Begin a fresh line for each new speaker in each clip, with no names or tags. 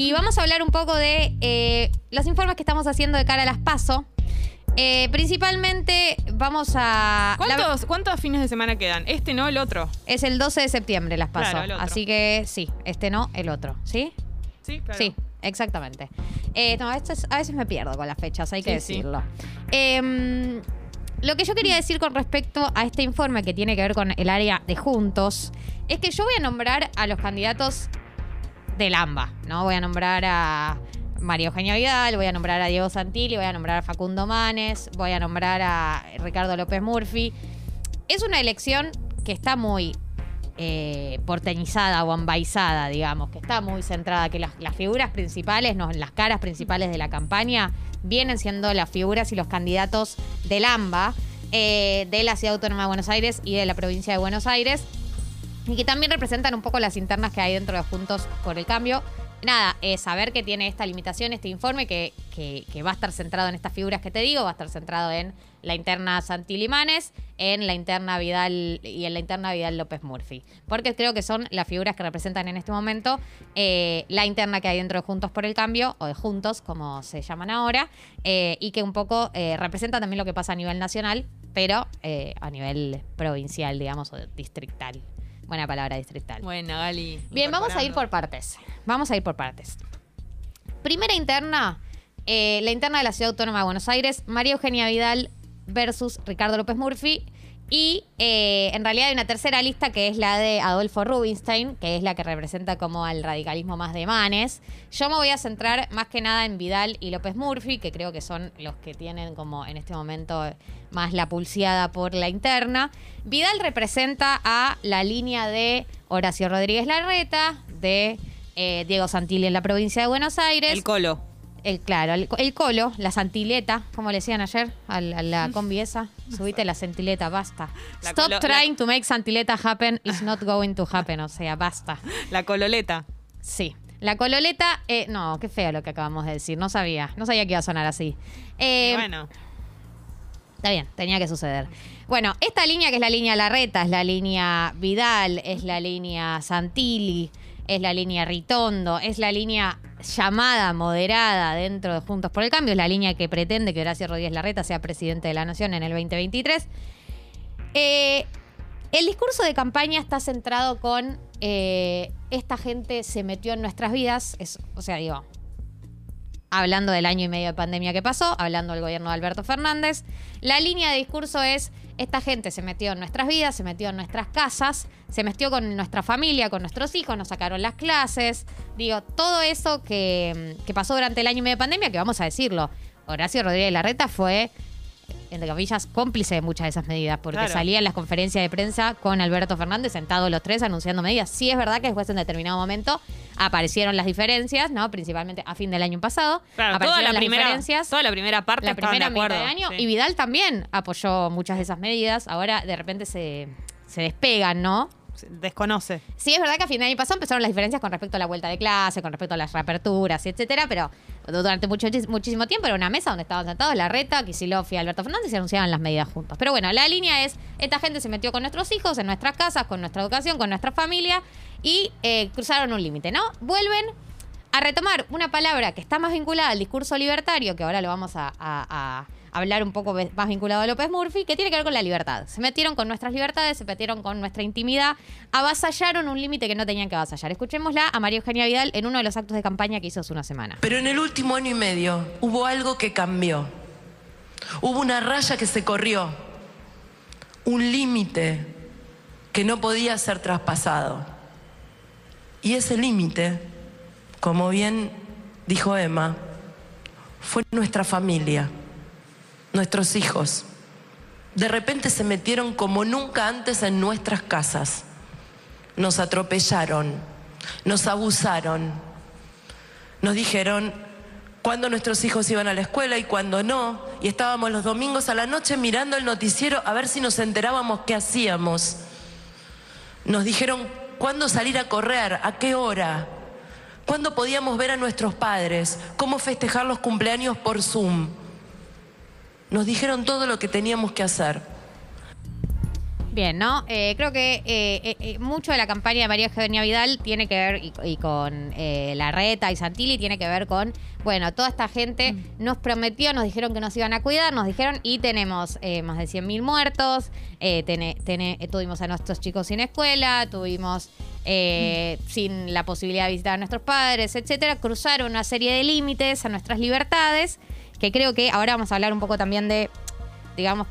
Y vamos a hablar un poco de eh, los informes que estamos haciendo de cara a las PASO. Eh, principalmente vamos a... la-
¿Cuántos, ¿Cuántos fines de semana quedan? Este no, el otro.
es el 12 de septiembre las PASO.
Claro, el otro.
Así que sí, este no, el otro. ¿Sí?
Sí, claro.
Sí, exactamente. Eh, no, esto es- a veces me pierdo con las fechas, hay que
Sí,
decirlo. Em, lo que yo quería decir con respecto a este informe que tiene que ver con el área de Juntos es que yo voy a nombrar a los candidatos del AMBA, ¿no? Voy a nombrar a María Eugenia Vidal, voy a nombrar a Diego Santilli, voy a nombrar a Facundo Manes, voy a nombrar a Ricardo López Murphy. Es una elección que está muy eh, porteñizada o ambaizada, digamos, que está muy centrada, que las, figuras principales, no, las caras principales de la campaña vienen siendo las figuras y los candidatos del AMBA, eh, de la Ciudad Autónoma de Buenos Aires y de la provincia de Buenos Aires, y que también representan un poco las internas que hay dentro de Juntos por el Cambio. Nada, eh, saber que tiene esta limitación, este informe, que, que- va a estar centrado en estas figuras que te digo, va a estar centrado en la interna Santilimanes, en la interna Vidal y en la interna Vidal López Murphy. Porque creo que son las figuras que representan en este momento eh, la interna que hay dentro de Juntos por el Cambio, o de Juntos, como se llaman ahora, eh, y que un poco eh, representa también lo que pasa a nivel nacional, pero a nivel provincial, digamos, o distrital. Buena palabra distrital.
Buena, Gali.
Bien, vamos a ir por partes. Vamos a ir por partes. Primera interna, eh, la interna de la Ciudad Autónoma de Buenos Aires, María Eugenia Vidal versus Ricardo López Murphy. Y eh, en realidad hay una tercera lista que es la de Adolfo Rubinstein, que es la que representa como al radicalismo más de Manes. Yo me voy a centrar más que nada en Vidal y López Murphy, que creo que son los que tienen como en este momento más la pulseada por la interna. Vidal representa a la línea de Horacio Rodríguez Larreta, de eh, Diego Santilli en la provincia de Buenos Aires.
El colo.
El, claro, el, el colo, la santileta, como le decían ayer a la, a la combi esa. Subite la santileta, basta.
La
Stop
colo-
trying to make santileta happen, it's not going to happen. O sea, basta.
La cololeta.
Sí. La cololeta, eh, no, qué feo lo que acabamos de decir. No sabía, no sabía que iba a sonar así. Eh,
bueno,
Está bien, tenía que suceder. Bueno, esta línea que es la línea Larreta, es la línea Vidal, es la línea Santilli, es la línea Ritondo, es la línea llamada moderada dentro de Juntos por el Cambio, es la línea que pretende que Horacio Rodríguez Larreta sea presidente de la Nación en el 2023. Eh, el discurso de campaña está centrado con eh, esta gente se metió en nuestras vidas, es- o sea, digo, hablando del año y medio de pandemia que pasó, hablando del gobierno de Alberto Fernández. La línea de discurso es, esta gente se metió en nuestras vidas, se metió en nuestras casas, se metió con nuestra familia, con nuestros hijos, nos sacaron las clases, digo, todo eso que, que pasó durante el año y medio de pandemia, que vamos a decirlo, Horacio Rodríguez Larreta fue entre comillas, cómplice de muchas de esas medidas, porque
Claro.
salía en las conferencias de prensa con Alberto Fernández sentados los tres anunciando medidas. Sí es verdad que después en determinado momento aparecieron las diferencias, ¿no? Principalmente a fin del año pasado.
claro, toda
aparecieron
la,
las
primera,
diferencias.
toda la primera parte
la primera mitad de año.
sí.
Y Vidal también apoyó muchas de esas medidas. Ahora de repente se, se despegan, ¿no?
Desconoce.
Sí, es verdad que a fin de año pasado empezaron las diferencias con respecto a la vuelta de clase, con respecto a las reaperturas, etcétera, pero durante mucho, muchísimo tiempo era una mesa donde estaban sentados Larreta, Kicillof y Alberto Fernández y anunciaban las medidas juntos. Pero bueno, la línea es, esta gente se metió con nuestros hijos, en nuestras casas, con nuestra educación, con nuestra familia y eh, cruzaron un límite, ¿no? Vuelven a retomar una palabra que está más vinculada al discurso libertario, que ahora lo vamos a hablar un poco más vinculado a López Murphy, que tiene que ver con la libertad. Se metieron con nuestras libertades, se metieron con nuestra intimidad, avasallaron un límite que no tenían que avasallar. Escuchémosla a María Eugenia Vidal en uno de los actos de campaña que hizo hace una semana.
Pero en el último año y medio hubo algo que cambió. Hubo una raya que se corrió. Un límite que no podía ser traspasado. Y ese límite, como bien dijo Emma, fue nuestra familia, nuestros hijos. De repente se metieron como nunca antes en nuestras casas. Nos atropellaron, nos abusaron, nos dijeron cuándo nuestros hijos iban a la escuela y cuándo no. Y estábamos los domingos a la noche mirando el noticiero a ver si nos enterábamos qué hacíamos. Nos dijeron cuándo salir a correr, a qué hora, cuándo podíamos ver a nuestros padres, cómo festejar los cumpleaños por Zoom. Nos dijeron todo lo que teníamos que hacer.
Bien, ¿no? Eh, creo que eh, eh, eh, mucho de la campaña de María Eugenia Vidal tiene que ver, y, y con eh, Larreta y Santilli, tiene que ver con, bueno, toda esta gente nos prometió, nos dijeron que nos iban a cuidar, nos dijeron, y tenemos eh, más de 100.000 muertos, eh, eh, tuvimos a nuestros chicos sin escuela, tuvimos eh, sin la posibilidad de visitar a nuestros padres, etcétera, cruzaron una serie de límites a nuestras libertades, que creo que ahora vamos a hablar un poco también de, digamos,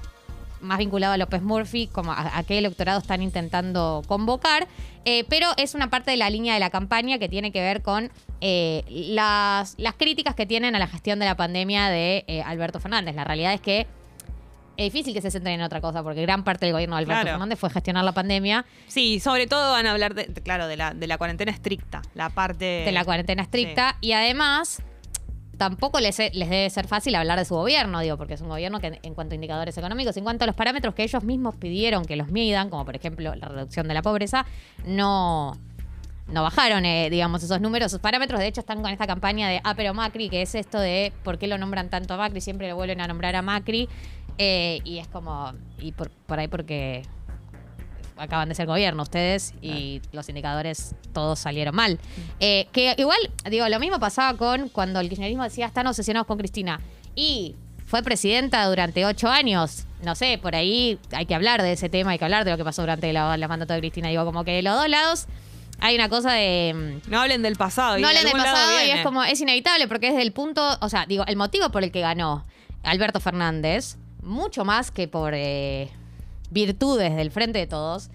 más vinculado a López Murphy, como a, a qué electorado están intentando convocar, eh, pero es una parte de la línea de la campaña que tiene que ver con eh, las, las críticas que tienen a la gestión de la pandemia de eh, Alberto Fernández. La realidad es que es difícil que se centren en otra cosa, porque gran parte del gobierno de Alberto
Claro.
Fernández fue gestionar la pandemia
Sí, sobre todo van a hablar, de, de- claro, de la, de la cuarentena estricta, la parte...
de la cuarentena estricta y además tampoco les, les debe ser fácil hablar de su gobierno, digo, porque es un gobierno que en cuanto a indicadores económicos, en cuanto a los parámetros que ellos mismos pidieron que los midan, como por ejemplo la reducción de la pobreza, no no bajaron, eh, digamos, esos números, esos parámetros. De hecho, están con esta campaña de, ah, pero Macri, que es esto de por qué lo nombran tanto a Macri, siempre lo vuelven a nombrar a Macri. eh, y es como, y por, por ahí porque acaban de ser gobierno ustedes y los indicadores todos salieron mal. Eh, que igual, digo, lo mismo pasaba con cuando el kirchnerismo decía, están obsesionados con Cristina. Y fue presidenta durante ocho años. No sé, por ahí hay que hablar de ese tema, hay que hablar de lo que pasó durante la, la mandato de Cristina. Digo, como que de los dos lados hay una cosa de... mm,
No hablen del pasado. y
no
de
hablen del
algún lado
pasado y es como, es inevitable porque es del punto, o sea, digo, el motivo por el que ganó Alberto Fernández, mucho más que por eh, virtudes del Frente de Todos,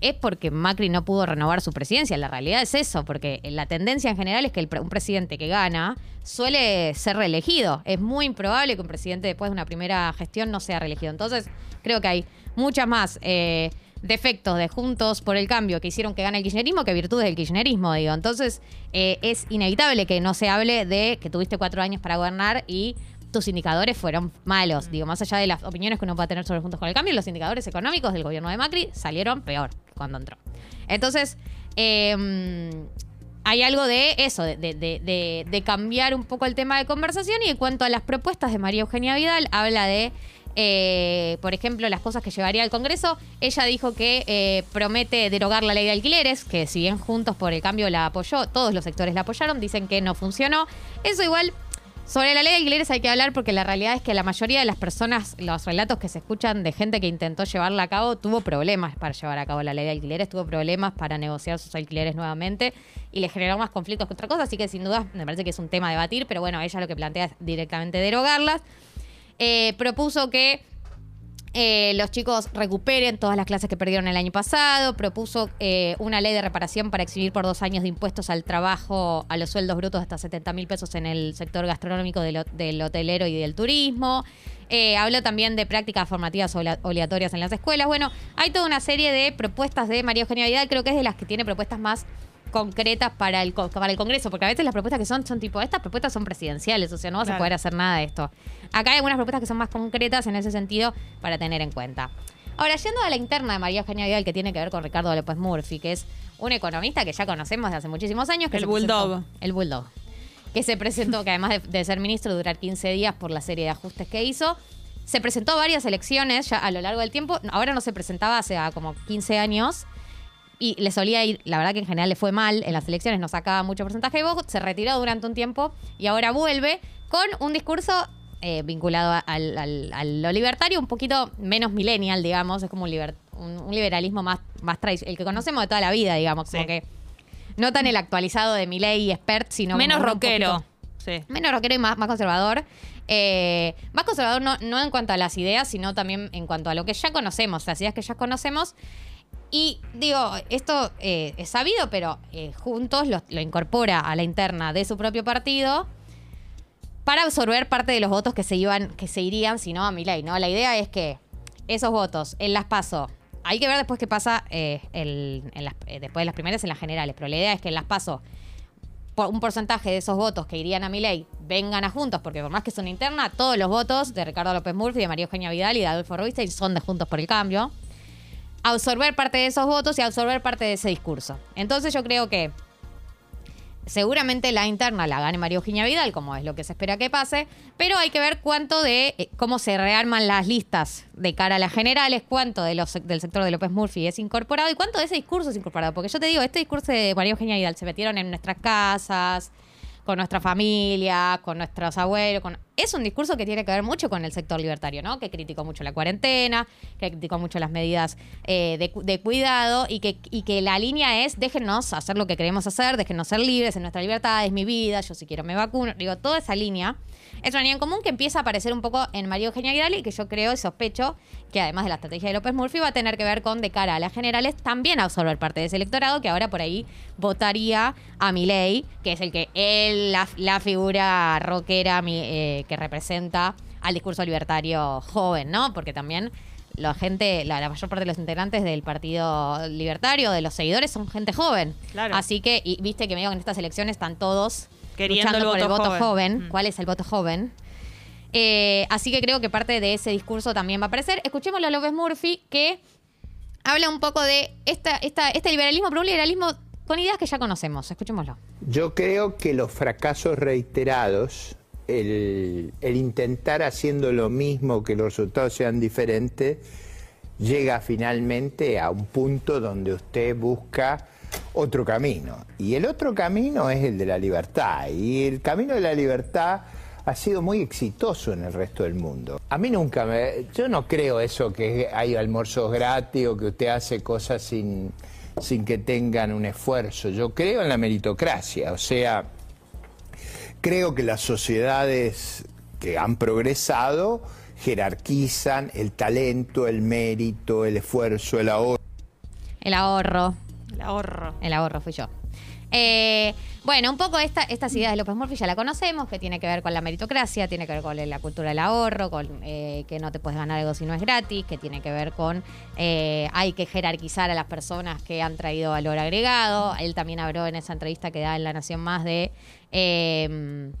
es porque Macri no pudo renovar su presidencia. La realidad es eso, porque la tendencia en general es que el un presidente que gana suele ser reelegido. Es muy improbable que un presidente después de una primera gestión no sea reelegido. Entonces, creo que hay muchas más eh, defectos de Juntos por el Cambio que hicieron que gane el kirchnerismo que virtudes del kirchnerismo, digo. Entonces, eh, es inevitable que no se hable de que tuviste cuatro años para gobernar y tus indicadores fueron malos. Digo, más allá de las opiniones que uno pueda tener sobre Juntos con el Cambio, los indicadores económicos del gobierno de Macri salieron peor que cuando entró. Entonces, eh, hay algo de eso, de, de- de- de- de cambiar un poco el tema de conversación y en cuanto a las propuestas de María Eugenia Vidal, habla de, eh, por ejemplo, las cosas que llevaría al Congreso. Ella dijo que eh, promete derogar la ley de alquileres, que si bien Juntos por el Cambio la apoyó, todos los sectores la apoyaron, dicen que no funcionó. Eso igual... Sobre la ley de alquileres hay que hablar porque la realidad es que la mayoría de las personas, los relatos que se escuchan de gente que intentó llevarla a cabo, tuvo problemas para llevar a cabo la ley de alquileres, tuvo problemas para negociar sus alquileres nuevamente y le generó más conflictos que otra cosa, así que sin duda me parece que es un tema a debatir, pero bueno, ella lo que plantea es directamente derogarlas. Eh, propuso que eh, los chicos recuperen todas las clases que perdieron el año pasado, propuso eh, una ley de reparación para exhibir por dos años de impuestos al trabajo, a los sueldos brutos hasta 70 mil pesos en el sector gastronómico del, ho- del hotelero y del turismo. Eh, habló también de prácticas formativas obligatorias en las escuelas. Bueno, hay toda una serie de propuestas de María Eugenia Vidal, creo que es de las que tiene propuestas más concretas para el, para el Congreso, porque a veces las propuestas que son son tipo, estas propuestas son presidenciales, o sea, no vas a poder hacer nada de esto. Acá hay algunas propuestas que son más concretas en ese sentido para tener en cuenta. Ahora, yendo a la interna de María Eugenia Vidal, que tiene que ver con Ricardo López Murphy, que es un economista que ya conocemos de hace muchísimos años. Que
El
presentó-
bulldog.
el Bulldog. Que se presentó, que además de, de ser ministro, durar 15 días por la serie de ajustes que hizo. Se presentó varias elecciones ya a lo largo del tiempo. Ahora no se presentaba hace ah, como 15 años y le solía ir, la verdad que en general le fue mal, en las elecciones no sacaba mucho porcentaje de votos, se retiró durante un tiempo y ahora vuelve con un discurso eh, vinculado a, al- al- a lo libertario, un poquito menos millennial, digamos, es como un, liber- un- un liberalismo más, más tradicional, el que conocemos de toda la vida, digamos, como que no tan el actualizado de Milei y expert, sino
Menos rockero.
poquito-
Sí.
Menos rockero y más, más conservador. Eh, más conservador no, no en cuanto a las ideas, sino también en cuanto a lo que ya conocemos, las ideas que ya conocemos. Y digo, esto eh, es sabido, pero eh, juntos lo, lo incorpora a la interna de su propio partido para absorber parte de los votos que se iban, que se irían, si no, a Milei, ¿no? La idea es que esos votos en las paso. Hay que ver después qué pasa eh, el- en las- eh, después de las primarias en las generales, pero la idea es que en las paso por- un porcentaje de esos votos que irían a Milei vengan a Juntos, porque por más que son interna, todos los votos de Ricardo López Murphy, de María Eugenia Vidal y de Adolfo Ruiz son de Juntos por el Cambio. Absorber parte de esos votos y absorber parte de ese discurso. Entonces yo creo que Seguramente la interna la gane María Eugenia Vidal, como es lo que se espera que pase, pero hay que ver cuánto de eh, cómo se rearman las listas de cara a las generales, cuánto de los, del sector de López Murphy es incorporado y cuánto de ese discurso es incorporado. Porque yo te digo, este discurso de María Eugenia Vidal se metieron en nuestras casas, con nuestra familia, con nuestros abuelos. Con... Es un discurso que tiene que ver mucho con el sector libertario, ¿no? Que criticó mucho la cuarentena, que criticó mucho las medidas eh, de, cu- de cuidado y que, y que la línea es déjennos hacer lo que queremos hacer, déjennos ser libres en nuestra libertad, es mi vida, yo si quiero me vacuno. Digo, toda esa línea es una línea en común que empieza a aparecer un poco en María Eugenia Vidal y que yo creo y sospecho que además de la estrategia de López Murphy va a tener que ver con de cara a las generales también absorber parte de ese electorado que ahora por ahí votaría a Milei, que es el que él, la, la figura rockera mi- eh, que representa al discurso libertario joven, ¿no? Porque también la gente, la, la mayor parte de los integrantes del Partido Libertario, de los seguidores, son gente joven.
Claro.
Así que, y viste que medio que en estas elecciones están todos
Queriendo
luchando
el
por el
voto joven.
joven.
Mm.
¿Cuál es el voto joven? Eh, así que creo que parte de ese discurso también va a aparecer. Escuchemos a López Murphy que habla un poco de esta, esta, este liberalismo, pero un liberalismo con ideas que ya conocemos. Escuchémoslo.
Yo creo que los fracasos reiterados, el, intentar haciendo lo mismo, que los resultados sean diferentes, llega finalmente a un punto donde usted busca otro camino. Y el otro camino es el de la libertad. Y el camino de la libertad ha sido muy exitoso en el resto del mundo. A mí nunca me... Yo no creo eso que hay almuerzos gratis o que usted hace cosas sin, sin que tengan un esfuerzo. Yo creo en la meritocracia. O sea, creo que las sociedades que han progresado jerarquizan el talento, el mérito, el esfuerzo, el ahorro.
El ahorro.
El ahorro.
El ahorro fui yo. Eh, bueno, un poco esta, estas ideas de López Murphy ya la conocemos, que tiene que ver con la meritocracia, tiene que ver con la cultura del ahorro, con eh, que no te puedes ganar algo si no es gratis, que tiene que ver con eh, hay que jerarquizar a las personas que han traído valor agregado. Él también habló en esa entrevista que da en La Nación Más de... eh,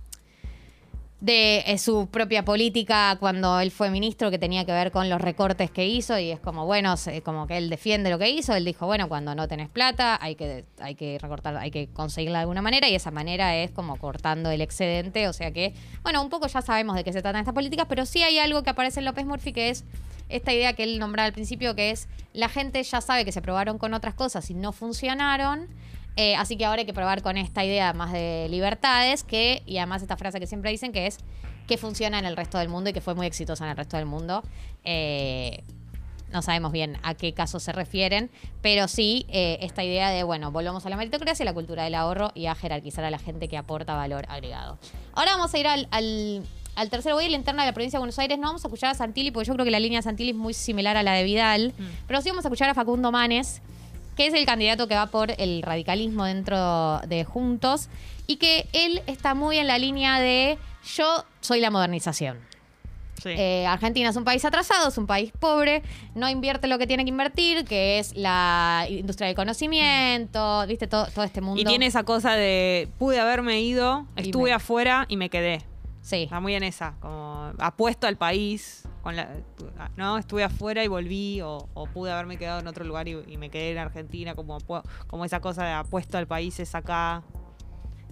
de eh, su propia política cuando él fue ministro que tenía que ver con los recortes que hizo y es como bueno como que él defiende lo que hizo él dijo bueno cuando no tenés plata hay que hay que recortar hay que conseguirla de alguna manera y esa manera es como cortando el excedente o sea que bueno un poco ya sabemos de qué se tratan estas políticas pero sí hay algo que aparece en López Murphy que es esta idea que él nombraba al principio que es la gente ya sabe que se probaron con otras cosas y no funcionaron eh, así que ahora hay que probar con esta idea más de libertades, que, y además esta frase que siempre dicen, que es que funciona en el resto del mundo y que fue muy exitosa en el resto del mundo. Eh, no sabemos bien a qué casos se refieren, pero sí eh, esta idea de, bueno, volvamos a la meritocracia, la cultura del ahorro y a jerarquizar a la gente que aporta valor agregado. Ahora vamos a ir al, al, al tercero voy, la interna de la provincia de Buenos Aires. No vamos a escuchar a Santilli, porque yo creo que la línea de Santilli es muy similar a la de Vidal, pero sí vamos a escuchar a Facundo Manes, que es el candidato que va por el radicalismo dentro de Juntos, y que él está muy en la línea de yo soy la modernización.
Sí.
Eh, Argentina es un país atrasado, es un país pobre, no invierte lo que tiene que invertir, que es la industria del conocimiento, viste, todo, todo este mundo.
y tiene esa cosa de pude haberme ido, estuve
me-
afuera y me quedé.
Sí.
Está muy en esa, como apuesto al país, con la, no, estuve afuera y volví, o, o pude haberme quedado en otro lugar y, y me quedé en Argentina, como, como esa cosa de apuesto al país es acá.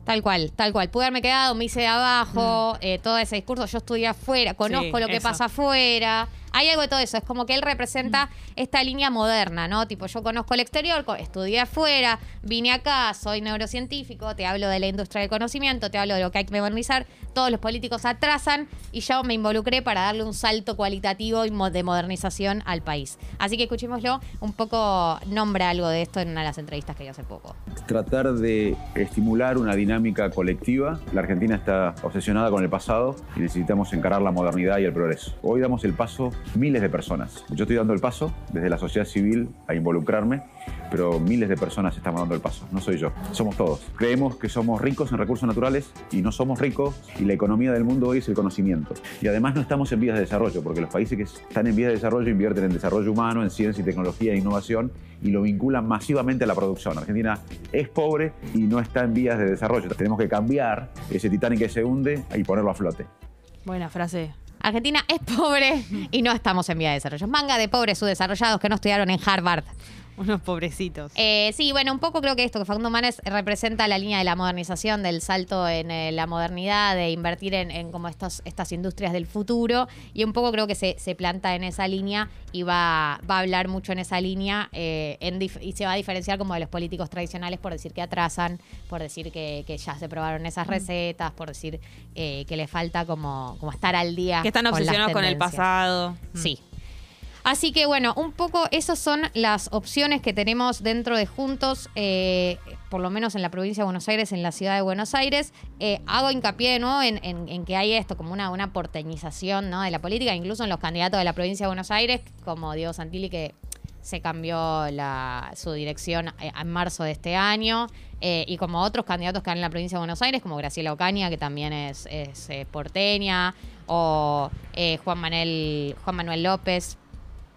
Tal cual, tal cual. Pude haberme quedado, me hice de abajo, eh, todo ese discurso, yo estudié afuera, conozco
Sí,
lo que
eso.
pasa afuera. Hay algo de todo eso, es como que él representa esta línea moderna, ¿no? Tipo, yo conozco el exterior, estudié afuera, vine acá, soy neurocientífico, te hablo de la industria del conocimiento, te hablo de lo que hay que modernizar, todos los políticos atrasan y yo me involucré para darle un salto cualitativo y de modernización al país. Así que escuchémoslo, un poco nombra algo de esto en una de las entrevistas que dio hace poco.
tratar de estimular una dinámica colectiva. La Argentina está obsesionada con el pasado y necesitamos encarar la modernidad y el progreso. Hoy damos el paso miles de personas. Yo estoy dando el paso desde la sociedad civil a involucrarme, pero miles de personas estamos dando el paso. No soy yo, somos todos. Creemos que somos ricos en recursos naturales y no somos ricos y la economía del mundo hoy es el conocimiento. Y además no estamos en vías de desarrollo, porque los países que están en vías de desarrollo invierten en desarrollo humano, en ciencia y tecnología e innovación y lo vinculan masivamente a la producción. Argentina es pobre y no está en vías de desarrollo. Tenemos que cambiar ese Titanic que se hunde y ponerlo a flote.
Buena frase.
Argentina es pobre y no estamos en vía de desarrollo. Manga de pobres subdesarrollados que no estudiaron en Harvard.
Unos pobrecitos.
Eh, sí, bueno, un poco creo que esto, que Facundo Manes representa la línea de la modernización, del salto en eh, la modernidad, de invertir en, en como estos, estas industrias del futuro, y un poco creo que se, se planta en esa línea y va, va a hablar mucho en esa línea eh, en y se va a diferenciar como de los políticos tradicionales por decir que atrasan, por decir que, que ya se probaron esas recetas, por decir eh, que le falta como, como estar al día.
que están obsesionados con el pasado.
Sí. Así que bueno, un poco esas son las opciones que tenemos dentro de Juntos, eh, por lo menos en la provincia de Buenos Aires, en la ciudad de Buenos Aires. Eh, hago hincapié ¿no? en, en- que hay esto como una, porteñización ¿no? de la política, incluso en los candidatos de la provincia de Buenos Aires, como Diego Santilli, que se cambió su dirección eh, en marzo de este año, y como otros candidatos que hay en la provincia de Buenos Aires, como Graciela Ocaña, que también es, porteña, o Juan Manuel López.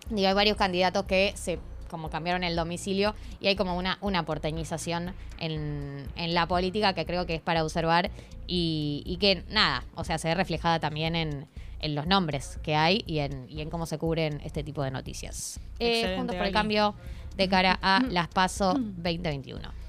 Digo, hay varios candidatos que se como cambiaron el domicilio y hay como una, una porteñización en, en la política que creo que es para observar y, y que nada, o sea, se ve reflejada también en, en los nombres que hay y en, y en cómo se cubren este tipo de noticias. Eh, juntos por el cambio de cara a las PASO 2021.